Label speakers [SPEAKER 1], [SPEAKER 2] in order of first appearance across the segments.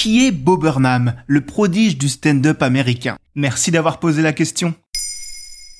[SPEAKER 1] qui est Bob Burnham, le prodige du stand-up américain Merci d'avoir posé la question.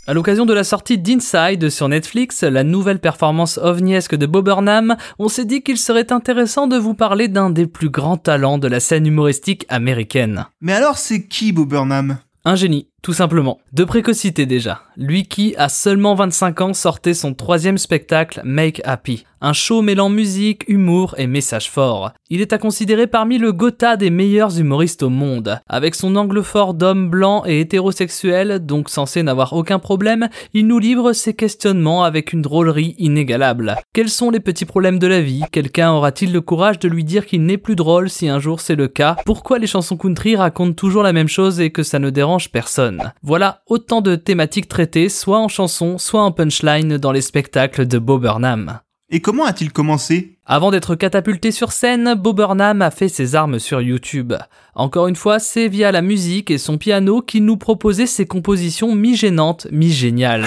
[SPEAKER 2] À l'occasion de la sortie d'Inside sur Netflix, la nouvelle performance ovniesque de Bob Burnham, on s'est dit qu'il serait intéressant de vous parler d'un des plus grands talents de la scène humoristique américaine.
[SPEAKER 1] Mais alors c'est qui Bob Burnham?
[SPEAKER 2] Un génie, tout simplement. De précocité déjà. Lui qui, à seulement 25 ans, sortait son troisième spectacle Make Happy. Un show mêlant musique, humour et message fort. Il est à considérer parmi le Gotha des meilleurs humoristes au monde. Avec son angle fort d'homme blanc et hétérosexuel, donc censé n'avoir aucun problème, il nous livre ses questionnements avec une drôlerie inégalable. Quels sont les petits problèmes de la vie? Quelqu'un aura-t-il le courage de lui dire qu'il n'est plus drôle si un jour c'est le cas? Pourquoi les chansons country racontent toujours la même chose et que ça ne dérange personne? Voilà autant de thématiques traitées, soit en chanson, soit en punchline dans les spectacles de Bob Burnham.
[SPEAKER 1] Et comment a-t-il commencé?
[SPEAKER 2] Avant d'être catapulté sur scène, Bob Burnham a fait ses armes sur YouTube. Encore une fois, c'est via la musique et son piano qu'il nous proposait ses compositions mi-gênantes, mi-géniales.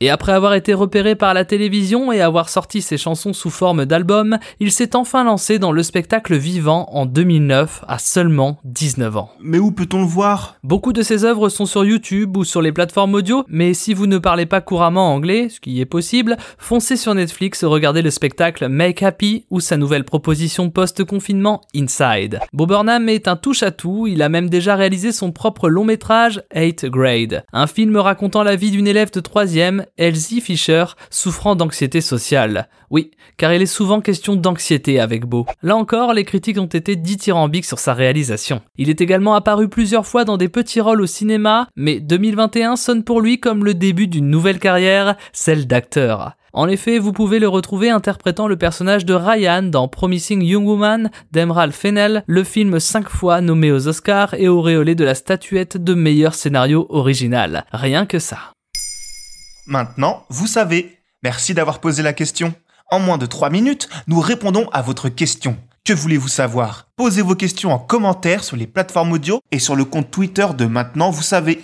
[SPEAKER 2] Et après avoir été repéré par la télévision et avoir sorti ses chansons sous forme d'album, il s'est enfin lancé dans le spectacle vivant en 2009 à seulement 19 ans.
[SPEAKER 1] Mais où peut-on le voir?
[SPEAKER 2] Beaucoup de ses œuvres sont sur YouTube ou sur les plateformes audio, mais si vous ne parlez pas couramment anglais, ce qui est possible, foncez sur Netflix regarder le spectacle Make Happy ou sa nouvelle proposition post-confinement Inside. Bob Burnham est un touche-à-tout, il a même déjà réalisé son propre long métrage 8 Grade, un film racontant la vie d'une élève de 3ème, Elsie Fisher, souffrant d'anxiété sociale. Oui, car il est souvent question d'anxiété avec Beau. Là encore, les critiques ont été dithyrambiques sur sa réalisation. Il est également apparu plusieurs fois dans des petits rôles au cinéma, mais 2021 sonne pour lui comme le début d'une nouvelle carrière, celle d'acteur. En effet, vous pouvez le retrouver interprétant le personnage de Ryan dans Promising Young Woman d'Emerald Fennell, le film 5 fois nommé aux Oscars et auréolé de la statuette de meilleur scénario original. Rien que ça.
[SPEAKER 1] Maintenant, vous savez. Merci d'avoir posé la question. En moins de 3 minutes, nous répondons à votre question. Que voulez-vous savoir? Posez vos questions en commentaire sur les plateformes audio et sur le compte Twitter de Maintenant, vous savez.